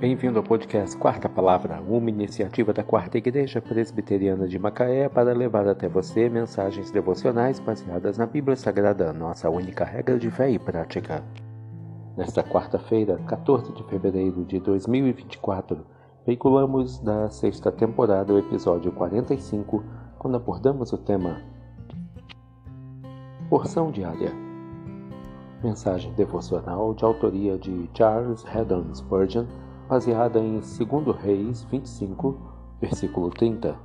Bem-vindo ao podcast Quarta Palavra, uma iniciativa da Quarta Igreja Presbiteriana de Macaé para levar até você mensagens devocionais baseadas na Bíblia Sagrada, nossa única regra de fé e prática. Nesta quarta-feira, 14 de fevereiro de 2024, veiculamos da sexta temporada o episódio 45, quando abordamos o tema Porção Diária. Mensagem devocional de autoria de Charles Haddon Spurgeon baseada em 2 Reis 25, versículo 30.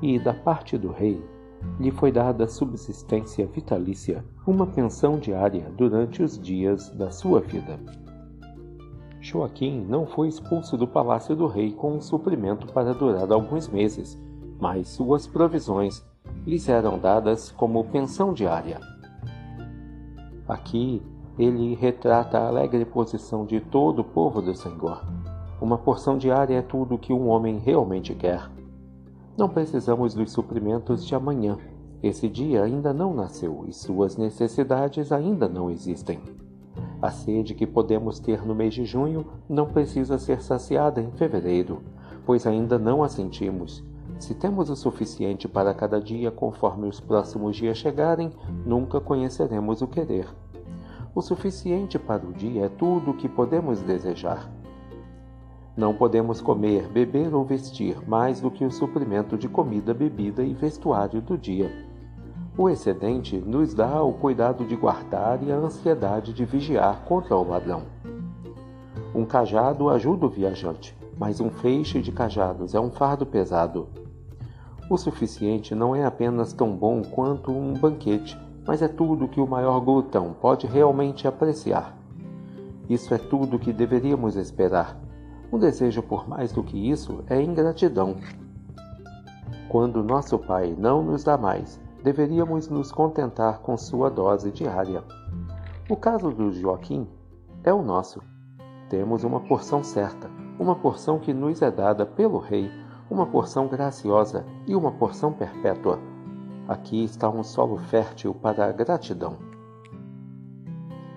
E da parte do rei lhe foi dada subsistência vitalícia, uma pensão diária durante os dias da sua vida. Joaquim não foi expulso do palácio do rei com um suprimento para durar alguns meses, mas suas provisões lhes eram dadas como pensão diária. Aqui ele retrata a alegre posição de todo o povo do Senhor. Uma porção diária é tudo o que um homem realmente quer. Não precisamos dos suprimentos de amanhã. Esse dia ainda não nasceu e suas necessidades ainda não existem. A sede que podemos ter no mês de junho não precisa ser saciada em fevereiro, pois ainda não a sentimos. Se temos o suficiente para cada dia conforme os próximos dias chegarem, nunca conheceremos o querer. O suficiente para o dia é tudo o que podemos desejar. Não podemos comer, beber ou vestir mais do que o suprimento de comida, bebida e vestuário do dia. O excedente nos dá o cuidado de guardar e a ansiedade de vigiar contra o ladrão. Um cajado ajuda o viajante, mas um feixe de cajados é um fardo pesado. O suficiente não é apenas tão bom quanto um banquete, mas é tudo que o maior glutão pode realmente apreciar. Isso é tudo que deveríamos esperar. Um desejo por mais do que isso é ingratidão. Quando nosso Pai não nos dá mais, deveríamos nos contentar com sua dose diária. O caso do Joaquim é o nosso. Temos uma porção certa, uma porção que nos é dada pelo Rei, uma porção graciosa e uma porção perpétua Aqui está um solo fértil para a gratidão.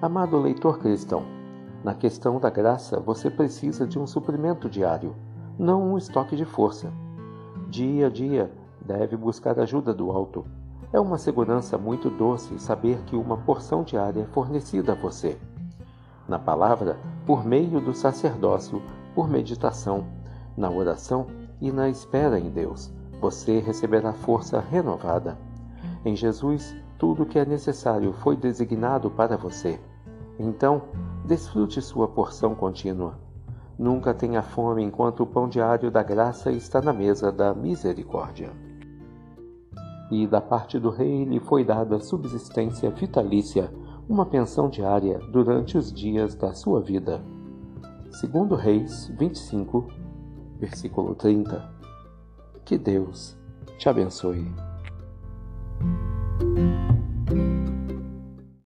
Amado leitor cristão, na questão da graça você precisa de um suprimento diário, não um estoque de força. Dia a dia deve buscar ajuda do alto. É uma segurança muito doce saber que uma porção diária é fornecida a você. Na palavra, por meio do sacerdócio, por meditação, na oração e na espera em Deus você receberá força renovada. Em Jesus, tudo o que é necessário foi designado para você. Então, desfrute sua porção contínua. Nunca tenha fome enquanto o pão diário da graça está na mesa da misericórdia. E da parte do rei lhe foi dada subsistência vitalícia, uma pensão diária durante os dias da sua vida. Segundo Reis 25, versículo 30. Que Deus te abençoe.